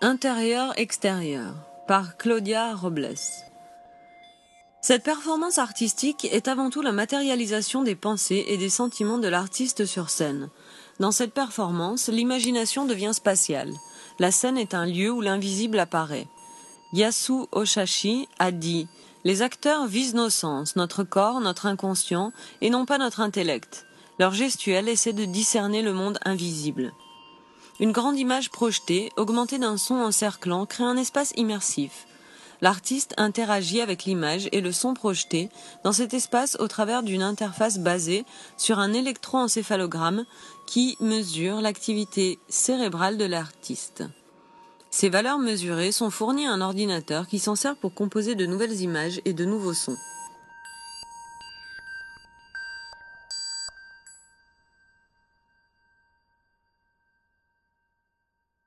Intérieur-extérieur par Claudia Robles. Cette performance artistique est avant tout la matérialisation des pensées et des sentiments de l'artiste sur scène. Dans cette performance, l'imagination devient spatiale. La scène est un lieu où l'invisible apparaît. Yasu Oshashi a dit Les acteurs visent nos sens, notre corps, notre inconscient, et non pas notre intellect. Leur gestuelle essaie de discerner le monde invisible. Une grande image projetée, augmentée d'un son encerclant, crée un espace immersif. L'artiste interagit avec l'image et le son projeté dans cet espace au travers d'une interface basée sur un électroencéphalogramme qui mesure l'activité cérébrale de l'artiste. Ces valeurs mesurées sont fournies à un ordinateur qui s'en sert pour composer de nouvelles images et de nouveaux sons.